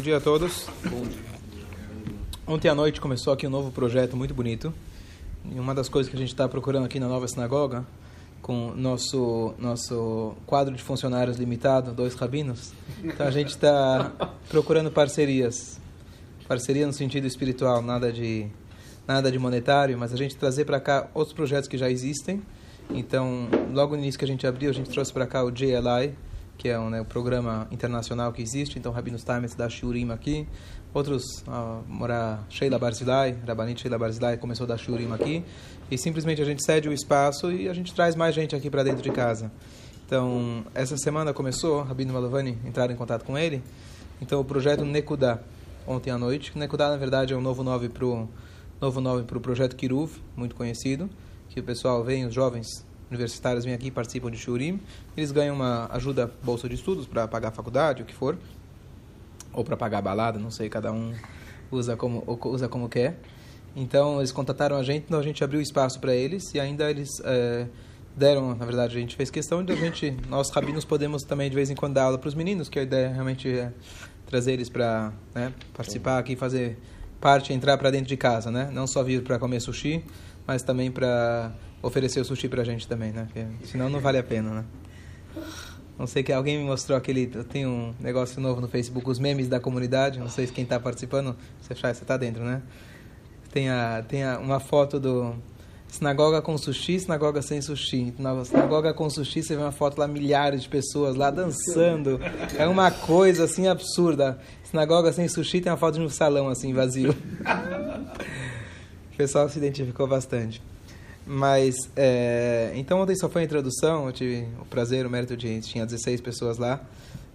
dia a todos. Ontem à noite começou aqui um novo projeto muito bonito. E uma das coisas que a gente está procurando aqui na nova sinagoga, com nosso nosso quadro de funcionários limitado, dois rabinos, então a gente está procurando parcerias, parceria no sentido espiritual, nada de nada de monetário, mas a gente trazer para cá outros projetos que já existem. Então, logo no início que a gente abriu, a gente trouxe para cá o JLI, que é um né, programa internacional que existe. Então, Rabino Stametz da Shurim aqui. Outros, uh, morar Sheila Barzilai, Rabanit Sheila Barzilai começou da Shurim aqui. E simplesmente a gente cede o espaço e a gente traz mais gente aqui para dentro de casa. Então, essa semana começou, Rabino Malovani entrar em contato com ele. Então, o projeto Nekudá, ontem à noite. Nekudá, na verdade, é um novo nome para o novo nome para o projeto Kiruv, muito conhecido, que o pessoal vem, os jovens universitários vêm aqui participam de Shurim, eles ganham uma ajuda, bolsa de estudos para pagar a faculdade, o que for, ou para pagar a balada, não sei, cada um usa como, usa como quer. Então, eles contataram a gente, então a gente abriu espaço para eles e ainda eles é, deram, na verdade, a gente fez questão de a gente, nós rabinos podemos também de vez em quando dar aula para os meninos, que a ideia realmente é trazer eles para né, participar aqui, fazer parte, entrar para dentro de casa, né? Não só vir para comer sushi, mas também para oferecer o sushi para a gente também, né? Porque, senão não vale a pena, né? Não sei que alguém me mostrou aquele. Eu tenho um negócio novo no Facebook, os memes da comunidade. Não sei se quem está participando. Você você está dentro, né? Tem, a, tem a, uma foto do sinagoga com sushi, sinagoga sem sushi. Na sinagoga com sushi, você vê uma foto lá, milhares de pessoas lá dançando. É uma coisa assim absurda. Sinagoga sem sushi tem uma foto de um salão assim vazio. o pessoal se identificou bastante. Mas, é, então ontem só foi a introdução, eu tive o prazer, o mérito de tinha 16 pessoas lá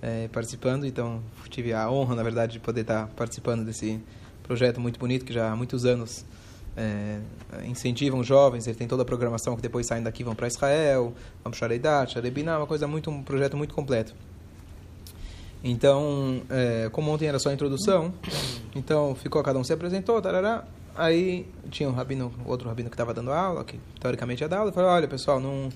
é, participando, então tive a honra, na verdade, de poder estar participando desse projeto muito bonito que já há muitos anos é, incentivam jovens, ele tem toda a programação que depois saem daqui vão para Israel, vão para Shareidat, Sharebiná, uma coisa muito, um projeto muito completo. Então, é, como ontem era só a introdução, então ficou, cada um se apresentou, tarará, Aí tinha um rabino, outro rabino que estava dando aula, que teoricamente ia dar aula, e falou, olha pessoal, não,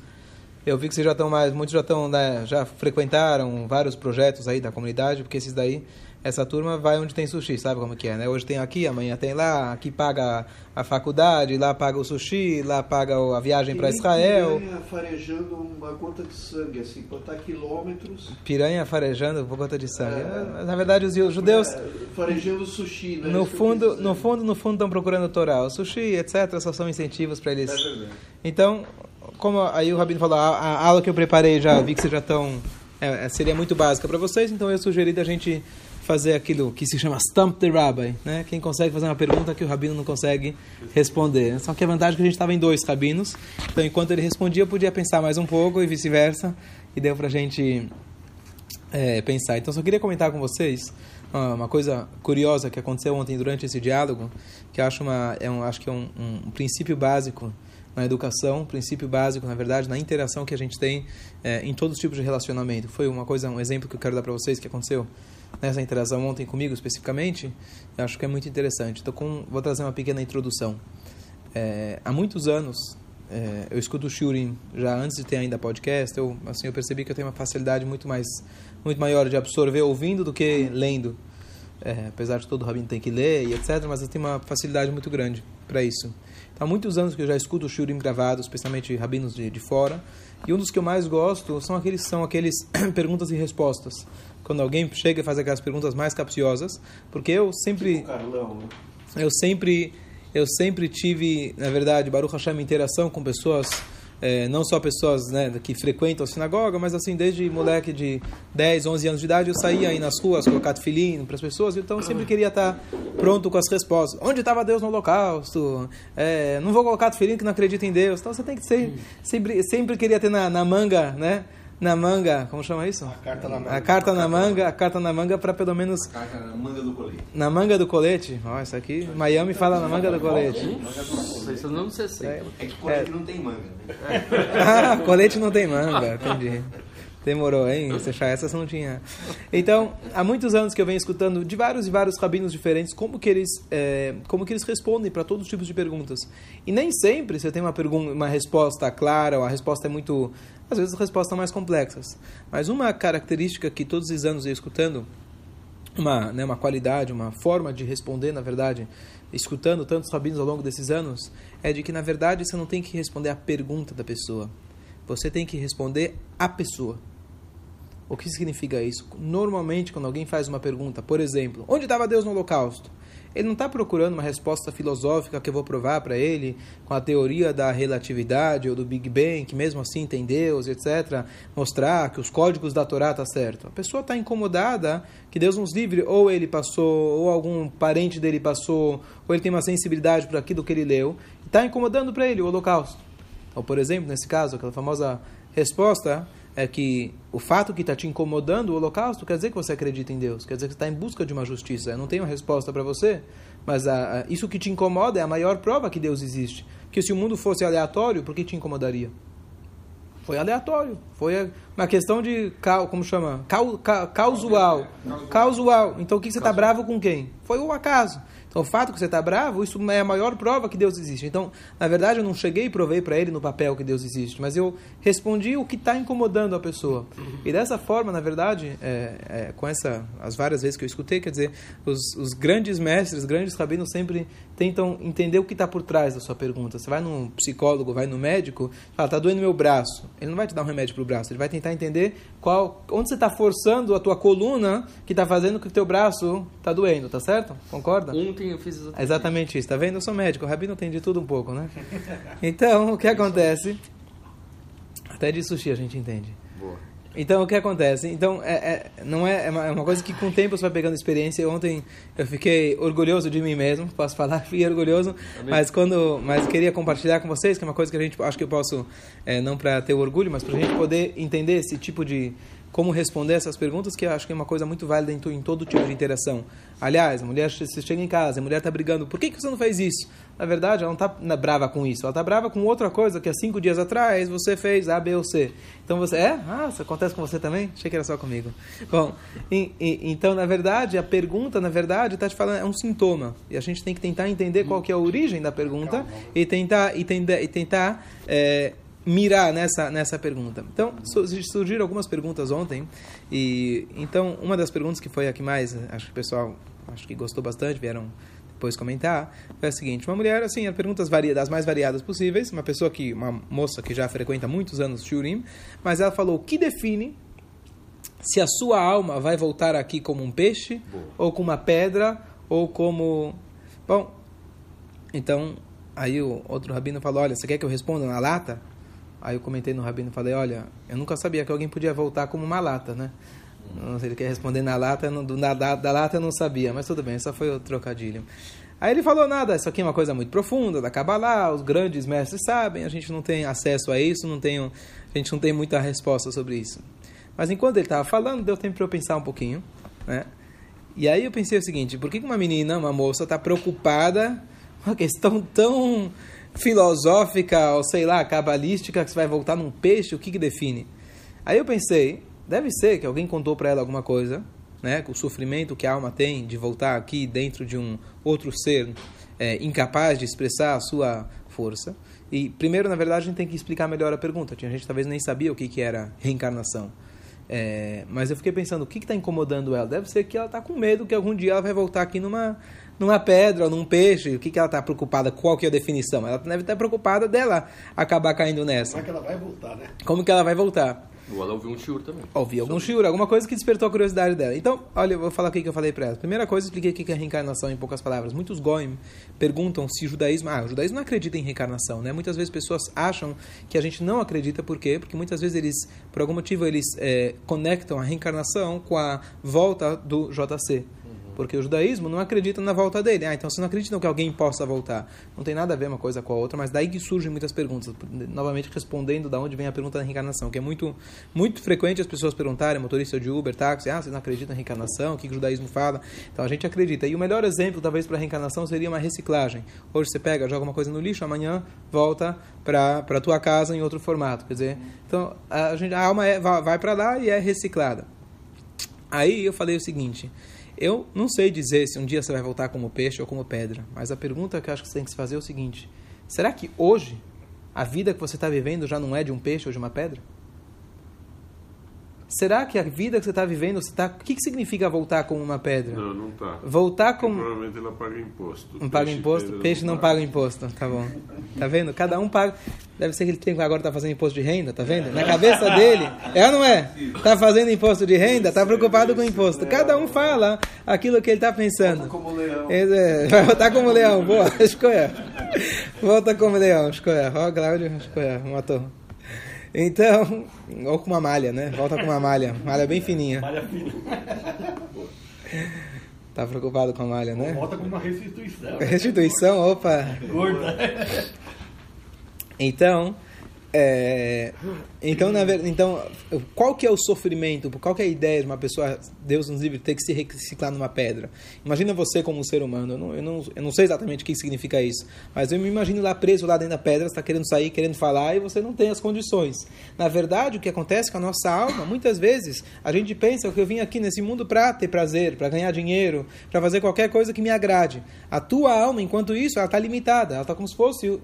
eu vi que vocês já estão mais, muitos já estão, né, já frequentaram vários projetos aí da comunidade, porque esses daí essa turma vai onde tem sushi, sabe como que é, né? Hoje tem aqui, amanhã tem lá, aqui paga a faculdade, lá paga o sushi, lá paga a viagem para Israel. Piranha farejando uma gota de sangue, assim, contar quilômetros. Piranha farejando uma gota de sangue. É, Na verdade, os judeus... É, farejando sushi, né? No fundo, no fundo, no fundo, estão procurando o Torá. O sushi, etc., só são incentivos para eles. É então, como aí o Rabino falou, a, a aula que eu preparei já, vi que vocês já estão... É, seria muito básica para vocês, então eu sugeri da gente fazer aquilo que se chama Stump the Rabbi, né? Quem consegue fazer uma pergunta que o rabino não consegue responder. Só que a vantagem é que a gente estava em dois rabinos, então enquanto ele respondia eu podia pensar mais um pouco e vice-versa, e deu para a gente é, pensar. Então só queria comentar com vocês uma coisa curiosa que aconteceu ontem durante esse diálogo, que eu acho, uma, é um, acho que é um, um princípio básico na educação, princípio básico, na verdade, na interação que a gente tem é, em todos os tipos de relacionamento. Foi uma coisa, um exemplo que eu quero dar para vocês que aconteceu nessa interação ontem comigo especificamente, eu acho que é muito interessante. Então, com, vou trazer uma pequena introdução. É, há muitos anos, é, eu escuto o Shurim, já antes de ter ainda podcast, eu, assim, eu percebi que eu tenho uma facilidade muito, mais, muito maior de absorver ouvindo do que lendo. É, apesar de todo rabino tem que ler e etc., mas eu tenho uma facilidade muito grande para isso. Há muitos anos que eu já escuto o Shurim gravado, especialmente rabinos de, de fora, e um dos que eu mais gosto são aqueles, são aqueles perguntas e respostas quando alguém chega e faz aquelas perguntas mais capciosas, porque eu sempre tipo Carlão, né? eu sempre eu sempre tive, na verdade, Baruch Hashem, interação com pessoas é, não só pessoas né, que frequentam a sinagoga, mas assim, desde moleque de 10, 11 anos de idade, eu saía aí nas ruas, colocar tefilim para as pessoas, então sempre queria estar pronto com as respostas. Onde estava Deus no holocausto? É, não vou colocar tefilim que não acredita em Deus. Então você tem que ser, sempre, sempre queria ter na, na manga, né? Na manga, como chama isso? A carta na manga. A carta na manga, a carta na manga para pelo menos. A carta na manga do colete. Na manga do colete? Ó, isso aqui, Miami fala na manga do colete. Isso não sei se É que colete não tem manga. Né? ah, colete não tem manga, entendi. Demorou, hein? Você achar essa não tinha. Então, há muitos anos que eu venho escutando de vários e vários rabinos diferentes como que eles, é, como que eles respondem para todos os tipos de perguntas. E nem sempre você tem uma, pergunta, uma resposta clara, ou a resposta é muito. Às vezes as respostas são mais complexas. Mas uma característica que todos os anos eu escutando uma, né, uma qualidade, uma forma de responder, na verdade, escutando tantos rabinos ao longo desses anos, é de que, na verdade, você não tem que responder a pergunta da pessoa. Você tem que responder a pessoa. O que significa isso? Normalmente, quando alguém faz uma pergunta, por exemplo, onde estava Deus no Holocausto? Ele não está procurando uma resposta filosófica que eu vou provar para ele com a teoria da relatividade ou do Big Bang, que mesmo assim tem Deus, etc. Mostrar que os códigos da Torá estão tá certo. A pessoa está incomodada que Deus nos livre, ou ele passou, ou algum parente dele passou, ou ele tem uma sensibilidade para aquilo que ele leu, está incomodando para ele o Holocausto. Então, por exemplo, nesse caso, aquela famosa resposta é que o fato que está te incomodando o holocausto quer dizer que você acredita em Deus, quer dizer que você está em busca de uma justiça. Eu não tenho uma resposta para você, mas a, a, isso que te incomoda é a maior prova que Deus existe. Que se o mundo fosse aleatório, por que te incomodaria? Foi aleatório. Foi uma questão de, como chama? Causual. Causual. Então o que você está bravo com quem? Foi o acaso. Então, o fato que você está bravo, isso é a maior prova que Deus existe. Então, na verdade, eu não cheguei e provei para ele no papel que Deus existe, mas eu respondi o que está incomodando a pessoa. E dessa forma, na verdade, é, é, com essa, as várias vezes que eu escutei, quer dizer, os, os grandes mestres, os grandes rabinos sempre tentam entender o que está por trás da sua pergunta. Você vai num psicólogo, vai no médico, fala, está doendo meu braço. Ele não vai te dar um remédio para o braço, ele vai tentar entender qual, onde você está forçando a tua coluna que está fazendo com que o teu braço está doendo, tá certo? Concorda? Ontem eu fiz exatamente, exatamente isso. Está vendo? Eu sou médico, o Rabino tem de tudo um pouco, né? Então, o que acontece? Até de sushi a gente entende. Boa. Então, o que acontece? Então, é, é não é, é uma, é uma, coisa que com o tempo você vai pegando experiência. Ontem eu fiquei orgulhoso de mim mesmo, posso falar, fiquei orgulhoso, mas quando, mas queria compartilhar com vocês, que é uma coisa que a gente, acho que eu posso, é, não para ter orgulho, mas para a gente poder entender esse tipo de, como responder essas perguntas, que eu acho que é uma coisa muito válida em, em todo tipo de interação. Aliás, a mulher você chega em casa, a mulher está brigando, por que, que você não fez isso? Na verdade, ela não está brava com isso, ela está brava com outra coisa que há cinco dias atrás você fez A, B ou C. Então você, é? Ah, isso acontece com você também? Achei que era só comigo. Bom, e, e, então, na verdade, a pergunta, na verdade, está te falando, é um sintoma. E a gente tem que tentar entender qual que é a origem da pergunta e tentar, e tentar, e tentar é, mirar nessa, nessa pergunta. Então, surgiram algumas perguntas ontem, e então uma das perguntas que foi a que mais, acho que o pessoal acho que gostou bastante, vieram depois comentar, foi a seguinte: uma mulher, assim, a perguntas variadas, das mais variadas possíveis, uma pessoa que, uma moça que já frequenta muitos anos Shurim, mas ela falou o que define se a sua alma vai voltar aqui como um peixe, Boa. ou como uma pedra, ou como. Bom, então, aí o outro rabino falou: olha, você quer que eu responda na lata? Aí eu comentei no Rabino e falei, olha, eu nunca sabia que alguém podia voltar como uma lata, né? Não sei se ele quer responder na lata, no, na, da, da lata eu não sabia, mas tudo bem, só foi o trocadilho. Aí ele falou, nada, isso aqui é uma coisa muito profunda, da Kabbalah, os grandes mestres sabem, a gente não tem acesso a isso, não tem, a gente não tem muita resposta sobre isso. Mas enquanto ele estava falando, deu tempo para eu pensar um pouquinho, né? E aí eu pensei o seguinte, por que uma menina, uma moça, está preocupada com uma questão tão filosófica ou sei lá, cabalística que você vai voltar num peixe, o que, que define? Aí eu pensei, deve ser que alguém contou para ela alguma coisa, né, o sofrimento que a alma tem de voltar aqui dentro de um outro ser é, incapaz de expressar a sua força. E primeiro, na verdade, a gente tem que explicar melhor a pergunta. Tinha gente talvez nem sabia o que, que era reencarnação. É, mas eu fiquei pensando, o que está incomodando ela? Deve ser que ela está com medo que algum dia ela vai voltar aqui numa numa pedra ou num peixe, o que, que ela está preocupada? Qual que é a definição? Ela deve estar preocupada dela acabar caindo nessa. Como é que ela vai voltar, né? Como que ela vai voltar? Ou ela ouviu um shiur também. Ouviu algum shiur, alguma coisa que despertou a curiosidade dela. Então, olha, eu vou falar o que eu falei para ela. Primeira coisa, expliquei o que é reencarnação em poucas palavras. Muitos goim perguntam se o judaísmo... Ah, o judaísmo não acredita em reencarnação, né? Muitas vezes pessoas acham que a gente não acredita. Por quê? Porque muitas vezes eles, por algum motivo, eles é, conectam a reencarnação com a volta do JC. Porque o judaísmo não acredita na volta dele. Ah, então você não acredita que alguém possa voltar. Não tem nada a ver uma coisa com a outra, mas daí que surgem muitas perguntas. Novamente respondendo da onde vem a pergunta da reencarnação, que é muito, muito frequente as pessoas perguntarem, motorista de Uber, táxi, ah, você não acredita na reencarnação? O que o judaísmo fala? Então a gente acredita. E o melhor exemplo, talvez, para a reencarnação seria uma reciclagem. Hoje você pega, joga uma coisa no lixo, amanhã volta para a tua casa em outro formato. Quer dizer, então a, gente, a alma é, vai para lá e é reciclada. Aí eu falei o seguinte. Eu não sei dizer se um dia você vai voltar como peixe ou como pedra, mas a pergunta que eu acho que você tem que se fazer é o seguinte: será que hoje a vida que você está vivendo já não é de um peixe ou de uma pedra? Será que a vida que você está vivendo, você tá, o que, que significa voltar como uma pedra? Não, não tá. Voltar como... Provavelmente ela paga imposto. Não paga imposto? Peixe não paga imposto, tá bom. Tá vendo? Cada um paga. Deve ser que ele tem agora tá fazendo imposto de renda, tá vendo? Na cabeça dele, é ou não é? Tá fazendo imposto de renda, tá preocupado com imposto. Cada um fala aquilo que ele tá pensando. Como leão. É, vai voltar como leão, boa, escolha. Volta como leão, escolha. Ó, Cláudio, escolha, matou. Então, ou com uma malha, né? Volta com uma malha, malha bem fininha. Malha fina. Tá preocupado com a malha, né? Volta com uma restituição. Restituição, opa. Gorda. Então, é, então, na verdade, então, qual que é o sofrimento? Qual que é a ideia de uma pessoa, Deus nos livre, ter que se reciclar numa pedra? Imagina você como um ser humano. Eu não, eu não, eu não sei exatamente o que significa isso, mas eu me imagino lá preso lá dentro da pedra, está querendo sair, querendo falar e você não tem as condições. Na verdade, o que acontece com a nossa alma, muitas vezes, a gente pensa que eu vim aqui nesse mundo para ter prazer, para ganhar dinheiro, para fazer qualquer coisa que me agrade. A tua alma, enquanto isso, ela está limitada, ela está como se fosse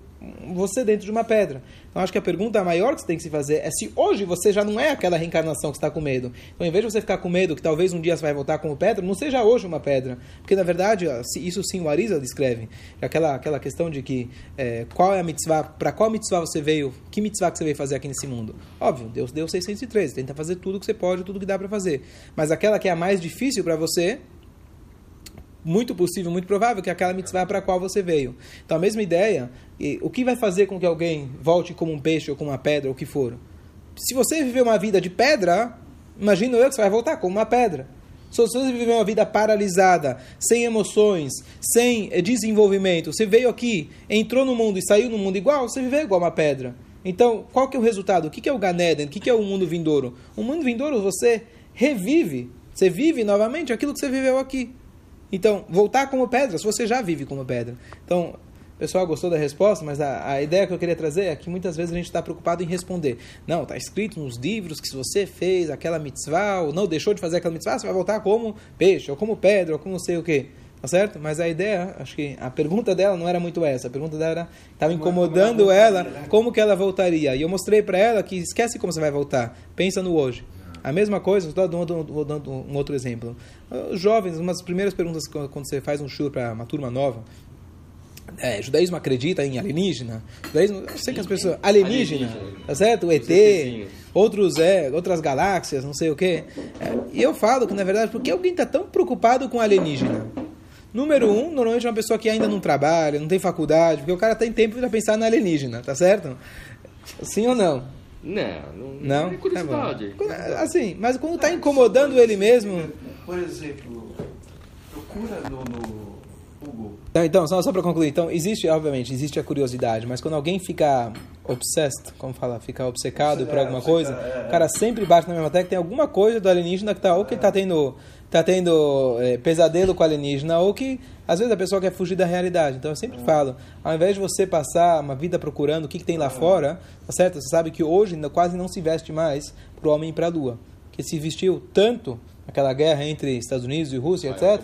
você dentro de uma pedra. Então, acho que a maior que você tem que se fazer é se hoje você já não é aquela reencarnação que está com medo. Então, em vez de você ficar com medo que talvez um dia você vai voltar como pedra, não seja hoje uma pedra. Porque, na verdade, isso sim o Arisa descreve. Aquela, aquela questão de que é, qual é a mitzvah, para qual mitzvah você veio, que mitzvah que você veio fazer aqui nesse mundo. Óbvio, Deus deu 613, tenta fazer tudo que você pode, tudo que dá para fazer. Mas aquela que é a mais difícil para você, muito possível, muito provável que aquela mitzvah para a qual você veio. Então, a mesma ideia, o que vai fazer com que alguém volte como um peixe ou como uma pedra, ou o que for? Se você viver uma vida de pedra, imagino eu que você vai voltar como uma pedra. Se você viver uma vida paralisada, sem emoções, sem eh, desenvolvimento, você veio aqui, entrou no mundo e saiu no mundo igual, você vive igual uma pedra. Então, qual que é o resultado? O que é o Ganeden? O que é o mundo vindouro? O mundo vindouro você revive, você vive novamente aquilo que você viveu aqui. Então, voltar como pedra, se você já vive como pedra. Então, o pessoal gostou da resposta, mas a, a ideia que eu queria trazer é que muitas vezes a gente está preocupado em responder. Não, está escrito nos livros que se você fez aquela mitzvah, ou não deixou de fazer aquela mitzvah, você vai voltar como peixe, ou como pedra, ou como não sei o quê. Tá certo? Mas a ideia, acho que a pergunta dela não era muito essa. A pergunta dela estava incomodando ela, como que ela voltaria. E eu mostrei para ela que esquece como você vai voltar. Pensa no hoje. A mesma coisa, estou dando, dando um outro exemplo. Os jovens, uma das primeiras perguntas quando você faz um show para uma turma nova, é, judaísmo acredita em alienígena? Judaísmo, eu sei que as pessoas. Alienígena, tá certo? O ET, outros, é, outras galáxias, não sei o quê. É, e eu falo que, na verdade, por que alguém está tão preocupado com alienígena? Número um, normalmente é uma pessoa que ainda não trabalha, não tem faculdade, porque o cara tem tempo para pensar na alienígena, tá certo? Sim ou não? Não, não, Não? é curiosidade. Tá. Assim, mas quando está incomodando ele mesmo. Por exemplo, procura no, no. Então, então só, só para concluir, então existe, obviamente, existe a curiosidade, mas quando alguém fica obsessed, como fala, fica obcecado por É, alguma obceca- coisa, é, é. o cara sempre bate na mesma tecla, tem alguma coisa do alienígena que tá, ou que tá tendo, tá tendo é, pesadelo com o alienígena, ou que às vezes a pessoa quer fugir da realidade. Então eu sempre falo, ao invés de você passar uma vida procurando o que, que tem lá fora, tá certo? Você sabe que hoje ainda quase não se veste mais para o homem para a lua, que se vestiu tanto naquela guerra entre Estados Unidos e Rússia, etc.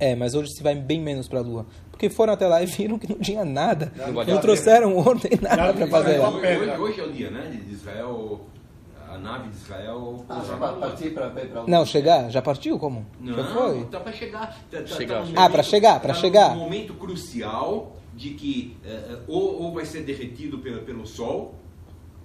É, mas hoje se vai bem menos para a Lua. Porque foram até lá e viram que não tinha nada. Não Não, trouxeram nem nada para fazer lá. Hoje, hoje, hoje é o dia, né? De Israel, a nave de Israel. Ah, já partir para para Não, chegar? Já partiu? Como? Não, Já foi? tá para chegar. Tá, tá- Chegar, tá chegar. Ah, pra chegar, pra tá chegar. num momento crucial de que eh, ou, ou vai ser derretido pelo, pelo Sol,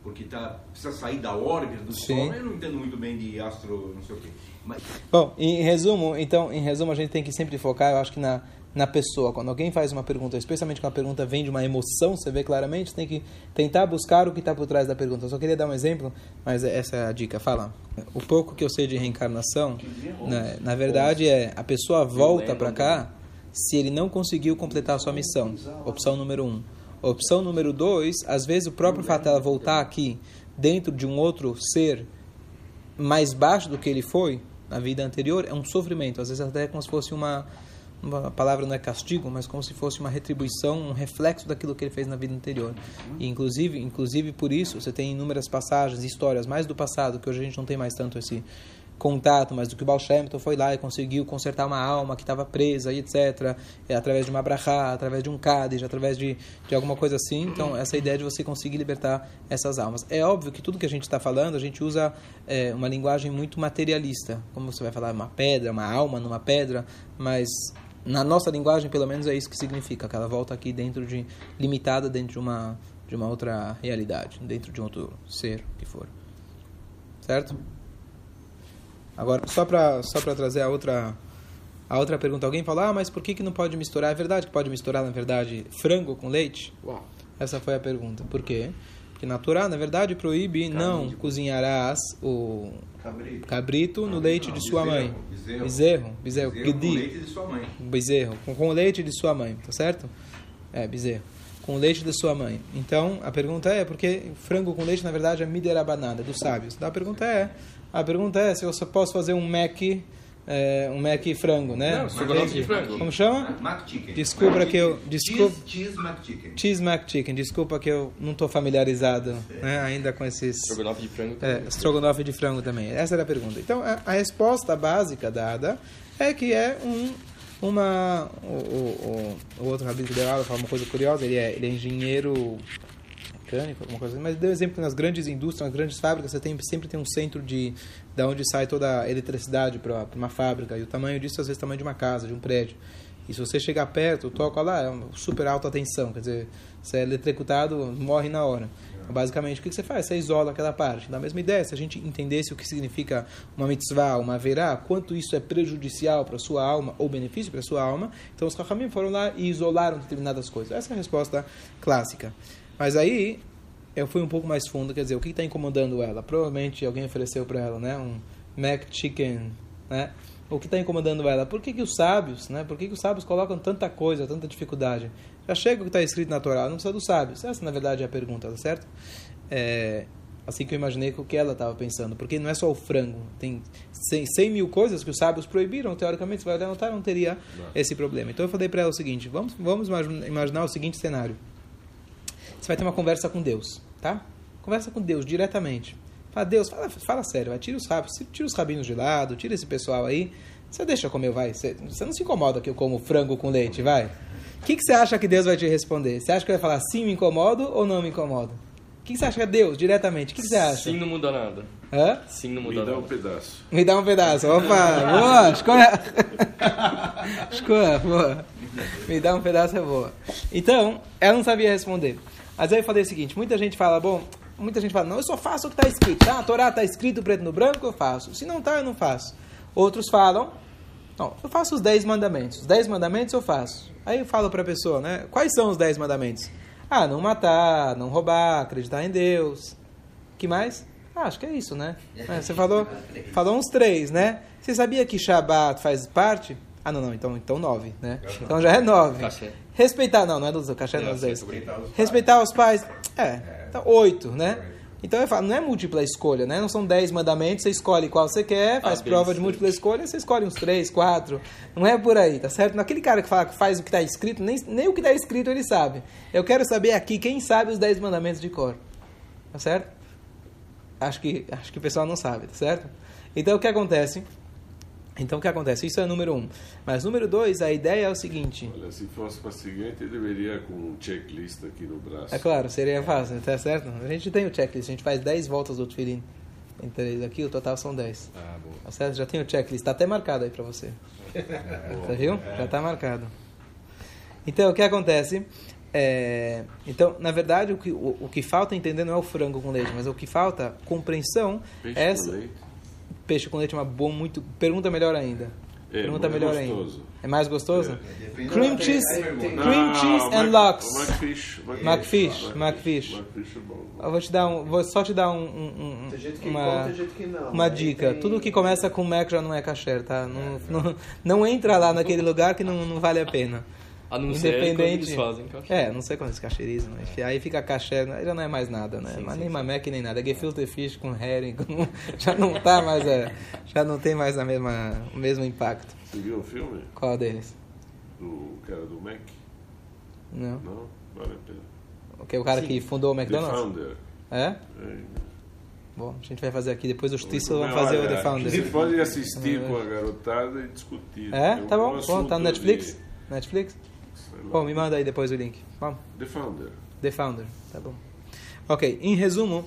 porque tá, precisa sair da órbita do Sim. Sol. Eu não entendo muito bem de astro, não sei o quê. Mas Bom, em resumo, então, em resumo, a gente tem que sempre focar, eu acho que na, na pessoa. Quando alguém faz uma pergunta, especialmente quando a pergunta vem de uma emoção, você vê claramente, você tem que tentar buscar o que está por trás da pergunta. Eu só queria dar um exemplo, mas essa é a dica. Fala. O pouco que eu sei de reencarnação, na, na verdade, é a pessoa volta para cá se ele não conseguiu completar a sua missão. Opção número um. Opção número dois, às vezes o próprio fato dela voltar aqui dentro de um outro ser mais baixo do que ele foi na vida anterior é um sofrimento. Às vezes até como se fosse uma, uma palavra não é castigo, mas como se fosse uma retribuição, um reflexo daquilo que ele fez na vida anterior. E inclusive, inclusive por isso você tem inúmeras passagens, histórias mais do passado que hoje a gente não tem mais tanto esse contato, mas do que o Baal Shem Tov foi lá e conseguiu consertar uma alma que estava presa e etc. É, através de uma brachá, através de um kaddish, através de, de alguma coisa assim. Então, essa ideia de você conseguir libertar essas almas. É óbvio que tudo que a gente está falando, a gente usa é, uma linguagem muito materialista. Como você vai falar, uma pedra, uma alma numa pedra, mas na nossa linguagem, pelo menos, é isso que significa, que ela volta aqui dentro de limitada dentro de uma de uma outra realidade, dentro de um outro ser que for. Certo? Agora, só para só trazer a outra a outra pergunta, alguém fala: "Ah, mas por que que não pode misturar? É verdade que pode misturar, na verdade, frango com leite?" Uau. Essa foi a pergunta. Por quê? Porque na Torá, na verdade, proíbe não cozinharás o Cabrito. cabrito no leite de sua mãe. Bezerro. Bezerro, bezerro, Bezerro com leite de sua mãe. bezerro, com, com o leite de sua mãe, tá certo? É, bezerro. Com o leite de sua mãe. Então, a pergunta é, porque frango com leite, na verdade, é miderabanada, dos sábios. Então, a pergunta é, a pergunta é se eu só posso fazer um Mac, é, um Mac frango, né? Não, estrogonofe de frango. Como chama? Mac Chicken. Desculpa Mac que eu- desculpa- Cheese, cheese Mac Chicken. Cheese Mac Chicken. Desculpa que eu não estou familiarizado né, ainda com esses... Estrogonofe de frango. É, estrogonofe de frango também. Essa era a pergunta. Então, a, a resposta básica dada é que é um, uma... O, o, o, outro rabino que deu aula fala uma coisa curiosa, ele é, ele é engenheiro mecânico, alguma coisa assim, mas deu exemplo que nas grandes indústrias, nas grandes fábricas, você tem, sempre tem um centro de da onde sai toda a eletricidade para uma fábrica, e o tamanho disso às vezes é o tamanho de uma casa, de um prédio. E se você chegar perto, toca lá, é super alta tensão, quer dizer, você é eletrocutado, morre na hora. Então, basicamente, o que você faz? Você isola aquela parte. Da mesma ideia, se a gente entendesse o que significa uma mitzvah, uma verá, quanto isso é prejudicial para a sua alma ou benefício para a sua alma, então os Kachamim foram lá e isolaram determinadas coisas. Essa é a resposta clássica. Mas aí, eu fui um pouco mais fundo, quer dizer, o que está incomodando ela? Provavelmente alguém ofereceu para ela, né, um mac chicken, né? O que está incomodando ela? Por que, que os sábios, né? Por que, que os sábios colocam tanta coisa, tanta dificuldade? Já chega o que está escrito na Torá, não precisa dos sábios. Essa, na verdade, é a pergunta, tá certo? É, assim que eu imaginei o que ela estava pensando. Porque não é só o frango. Tem 100, 100 mil coisas que os sábios proibiram. Teoricamente, você vai olhar notar, não teria esse problema. Então eu falei para ela o seguinte: vamos, vamos imagin- imaginar o seguinte cenário. Você vai ter uma conversa com Deus, tá? Conversa com Deus diretamente. Fala, Deus, fala, fala sério, vai, tira os rabinos, tira os rabinos de lado, tira esse pessoal aí. Você deixa comer, vai. Você, você não se incomoda que eu como frango com leite, vai. O que, que você acha que Deus vai te responder? Você acha que vai falar sim, me incomodo ou não me incomodo? O que, que você acha que é Deus, diretamente? O que, que você acha? Sim não muda nada. Hã? Sim não Me muda dá um nada. pedaço. Me dá um pedaço. Opa, boa, escolha. Escolha, boa. Me dá um pedaço é boa. Então, ela não sabia responder. Mas aí eu falei o seguinte: muita gente fala, bom, muita gente fala, não, eu só faço o que está escrito. Tá? A Torá está escrito preto no branco, eu faço. Se não está, eu não faço. Outros falam, não, eu faço os 10 mandamentos. Os 10 mandamentos eu faço. Aí eu falo para a pessoa, né? Quais são os 10 mandamentos? Ah, não matar, não roubar, acreditar em Deus. que mais? Ah, acho que é isso, né? É, você falou, falou uns três, né? Você sabia que Shabat faz parte? Ah, não, não, então, então nove, né? Então já é nove. Respeitar, não, não é dos cachê, não é Não, dos dez. Respeitar os Respeitar os pais, é, então oito, né? Então eu falo, não é múltipla escolha, né? Não são dez mandamentos, você escolhe qual você quer, faz Ah, prova de múltipla escolha, você escolhe uns três, quatro. Não é por aí, tá certo? Naquele cara que fala que faz o que está escrito, nem, nem o que está escrito ele sabe. Eu quero saber aqui quem sabe os dez mandamentos de cor. Tá certo? Acho que, acho que o pessoal não sabe, tá certo? Então o que acontece? Então o que acontece? Isso é número um. Mas número dois, a ideia é o seguinte. Olha, se fosse para seguinte, eu deveria com um checklist aqui no braço. É claro, seria fácil, tá certo? A gente tem o checklist, a gente faz 10 voltas do Tfilin. Tem três aqui, o total são 10. Ah, boa. Tá certo? Já tem o checklist, tá até marcado aí pra você. Você viu? Já tá marcado. Então, o que acontece? É, então, na verdade, o que, o, o que falta entender não é o frango com leite, mas o que falta compreensão Peixe é com essa. leite. Peixe com leite é uma boa, muito. Pergunta melhor ainda. É, Pergunta é melhor gostoso. ainda. É mais gostoso? Depende Cream cheese, cream cheese and Mac- lox. Macfish. Macfish, Macfish. É bom. Eu vou te dar um, vou só te dar um, um- um- Tem gente que uma, come, tem gente que não. uma dica. tem- Tudo que começa com Mac já não é kasher, tá? Não, não, não entra lá naquele lugar que não, não vale a pena. A não ser quando Independente. eles fazem. eu acho. É, não sei quando eles cacherizam. enfim, Aí fica né? já não é mais nada, né? Mas nem mamek nem nada. É gefilte fish com herring, com- já não tá mais, é, já não tem mais a mesma, o mesmo impacto. Você viu o filme Qual deles? do cara do Mac? Não. Não? Vale a pena. O que é o cara que fundou o The McDonald's? Founder. É? É, Bom, a gente vai fazer aqui, depois Justiça Olha, vamos fazer o The Você Founder. pode assistir com a garotada e discutir. É? Tá bom, bom tá no Netflix? de- Netflix? Bom, me manda aí depois o link. Vamos. The Founder. The Founder, tá bom. Ok, em resumo,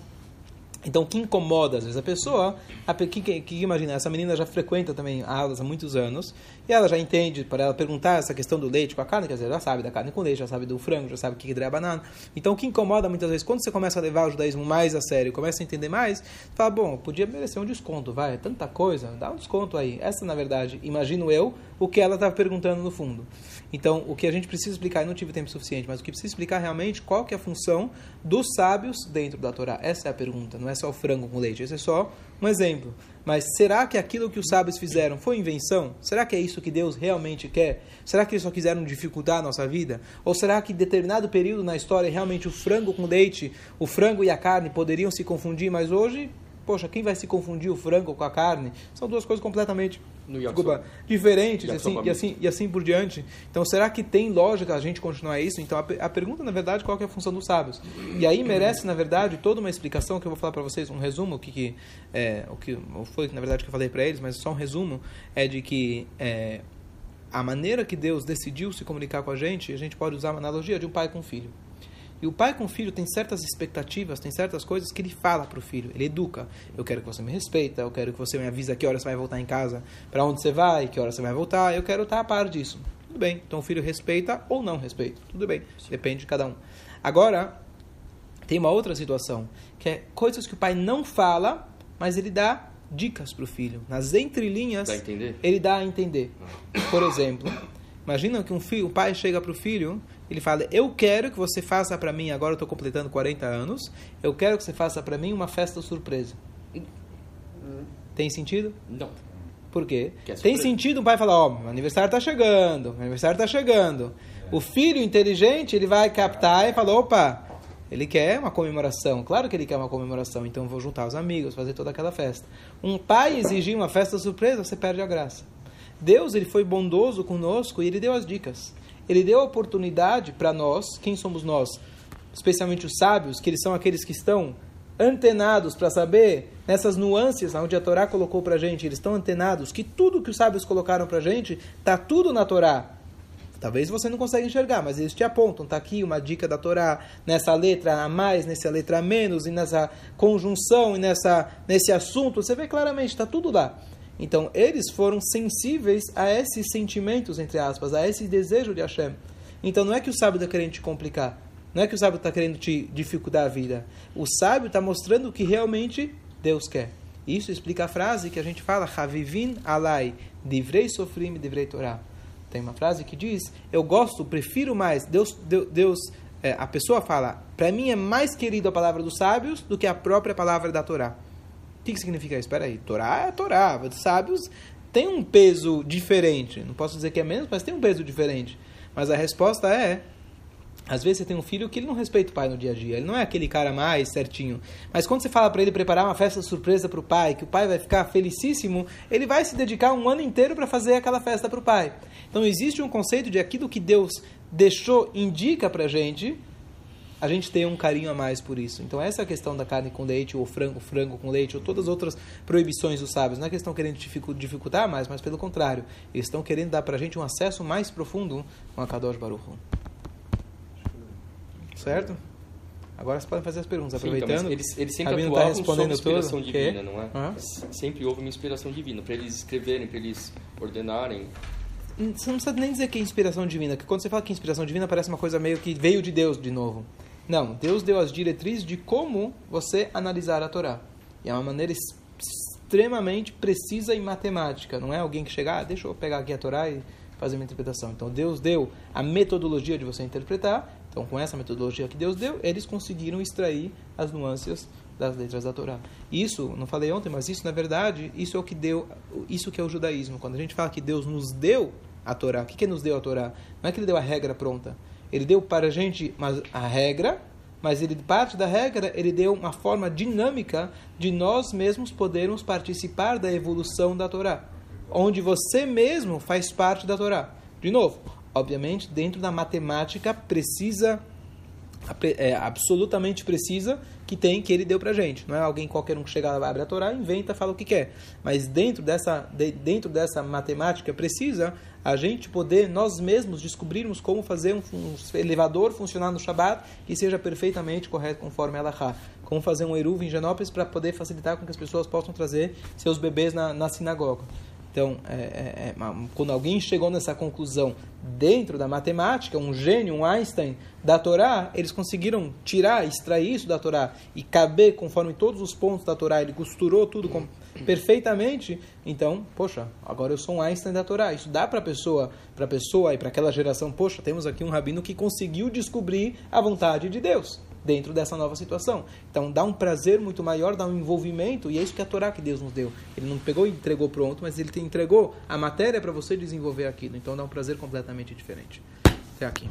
então o que incomoda às vezes a pessoa, a, que, que, que imagina, essa menina já frequenta também aulas há muitos anos, e ela já entende, para ela perguntar essa questão do leite com a carne, quer dizer, já sabe da carne com leite, já sabe do frango, já sabe o que é banana. Então o que incomoda muitas vezes, quando você começa a levar o judaísmo mais a sério, começa a entender mais, fala, bom, podia merecer um desconto, vai, é tanta coisa, dá um desconto aí. Essa, na verdade, imagino eu, o que ela estava perguntando no fundo. Então, o que a gente precisa explicar, eu não tive tempo suficiente, mas o que precisa explicar realmente qual que é a função dos sábios dentro da Torá. Essa é a pergunta, não é só o frango com leite, esse é só um exemplo. Mas será que aquilo que os sábios fizeram foi invenção? Será que é isso que Deus realmente quer? Será que eles só quiseram dificultar a nossa vida? Ou será que em determinado período na história realmente o frango com leite, o frango e a carne poderiam se confundir, mas hoje, poxa, quem vai se confundir o frango com a carne? São duas coisas completamente desculpa, diferentes assim, e, assim, e assim por diante. Então, será que tem lógica a gente continuar isso? Então, a, a pergunta, na verdade, qual é a função dos sábios? E aí merece, na verdade, toda uma explicação que eu vou falar para vocês, um resumo, o que, que, é, o que foi, na verdade, que eu falei para eles, mas só um resumo, é de que é, a maneira que Deus decidiu se comunicar com a gente, a gente pode usar uma analogia de um pai com um filho. E o pai com o filho tem certas expectativas, tem certas coisas que ele fala para o filho, ele educa. Eu quero que você me respeita, eu quero que você me avisa que hora você vai voltar em casa, para onde você vai, que hora você vai voltar, eu quero estar a par disso. Tudo bem, então o filho respeita ou não respeita. Tudo bem, depende de cada um. Agora, tem uma outra situação, que é coisas que o pai não fala, mas ele dá dicas para o filho. Nas entrelinhas, Dá ele dá a entender. Por exemplo, imagina que um filho, o pai chega para o filho, ele fala: "Eu quero que você faça para mim, agora eu estou completando 40 anos, eu quero que você faça para mim uma festa surpresa". Tem sentido? Não. Por quê? É Tem sentido um pai falar, ó, meu aniversário está chegando, meu aniversário está chegando. O filho inteligente, ele vai captar e falar, opa, ele quer uma comemoração. Claro que ele quer uma comemoração, então eu vou juntar os amigos, fazer toda aquela festa. Um pai exigir uma festa surpresa, você perde a graça. Deus, ele foi bondoso conosco e ele deu as dicas. Ele deu a oportunidade para nós, quem somos nós? Especialmente os sábios, que eles são aqueles que estão antenados para saber nessas nuances onde a Torá colocou para gente, eles estão antenados que tudo que os sábios colocaram para gente tá tudo na Torá. Talvez você não consiga enxergar, mas eles te apontam. Tá aqui uma dica da Torá, nessa letra a mais, nessa letra a menos, e nessa conjunção, e nessa, nesse assunto. Você vê claramente, está tudo lá. Então, eles foram sensíveis a esses sentimentos, entre aspas, a esse desejo de Hashem. Então, não é que o sábio está querendo te complicar. Não é que o sábio está querendo te dificultar a vida. O sábio está mostrando o que realmente Deus quer. Isso explica a frase que a gente fala, Havivin alai, divrei sofrim, divrei Torah. Tem uma frase que diz, eu gosto, prefiro mais, Deus, Deus, é, a pessoa fala, para mim é mais querido a palavra dos sábios do que a própria palavra da Torá. O que, que significa isso? Espera aí, Torá é Torá, os sábios tem um peso diferente. Não posso dizer que é menos, mas tem um peso diferente. Mas a resposta é, às vezes você tem um filho que ele não respeita o pai no dia a dia, ele não é aquele cara mais certinho. Mas quando você fala para ele preparar uma festa surpresa para o pai, que o pai vai ficar felicíssimo, ele vai se dedicar um ano inteiro para fazer aquela festa para o pai. Então existe um conceito de aquilo que Deus deixou, indica para gente, a gente tem um carinho a mais por isso. Então essa é a questão da carne com leite, ou frango, frango com leite, ou todas as outras proibições dos sábios. Não é que eles estão querendo dificu- dificultar mais, mas pelo contrário, eles estão querendo dar para a gente um acesso mais profundo com a Kadosh Baruch. Certo? Agora vocês podem fazer as perguntas, Sim, então, aproveitando. eles, eles sempre Rabino tá atuavam sob respondendo inspiração tudo. divina, Que? não é? Sempre houve uma inspiração divina. Para eles escreverem, para eles ordenarem. Hum, Você não precisa nem dizer que é inspiração divina, porque quando você fala que é inspiração divina parece uma coisa meio que veio de Deus de novo. Não, Deus deu as diretrizes de como você analisar a Torá. E é uma maneira extremamente precisa e matemática. Não é alguém que chega, ah, deixa eu pegar aqui a Torá e fazer uma interpretação. Então Deus deu a metodologia de você interpretar. Então com essa metodologia que Deus deu, eles conseguiram extrair as nuances das letras da Torá. Isso, não falei ontem, mas isso na verdade, isso é o que deu, isso que é o judaísmo. Quando a gente fala que Deus nos deu a Torá, o que que nos deu a Torá? Não é que ele deu a regra pronta. Ele deu para a gente a regra, mas ele parte da regra, ele deu uma forma dinâmica de nós mesmos podermos participar da evolução da Torá, onde você mesmo faz parte da Torá. De novo, obviamente, dentro da matemática precisa é, absolutamente precisa que tem que ele deu pra gente. Não é alguém qualquer um que chega lá, abre a Torá, inventa, fala o que quer. Mas dentro dessa, de, dentro dessa matemática precisa a gente poder nós mesmos descobrirmos como fazer um, um elevador funcionar no Shabat que seja perfeitamente correto conforme ela Como fazer um eruv em Genópolis para poder facilitar com que as pessoas possam trazer seus bebês na, na sinagoga. Então, é, é, é quando alguém chegou nessa conclusão dentro da matemática, um gênio, um Einstein da Torá, eles conseguiram tirar, extrair isso da Torá e caber conforme todos os pontos da Torá, ele costurou tudo com, perfeitamente. Então, poxa, agora eu sou um Einstein da Torá. Isso dá para a pessoa, para pessoa e para aquela geração, poxa, temos aqui um rabino que conseguiu descobrir a vontade de Deus dentro dessa nova situação. Então dá um prazer muito maior, dá um envolvimento, e é isso que é a Torá que Deus nos deu. Ele não pegou e entregou pronto, mas ele te entregou a matéria para você desenvolver aquilo. Então dá um prazer completamente diferente. Até aqui.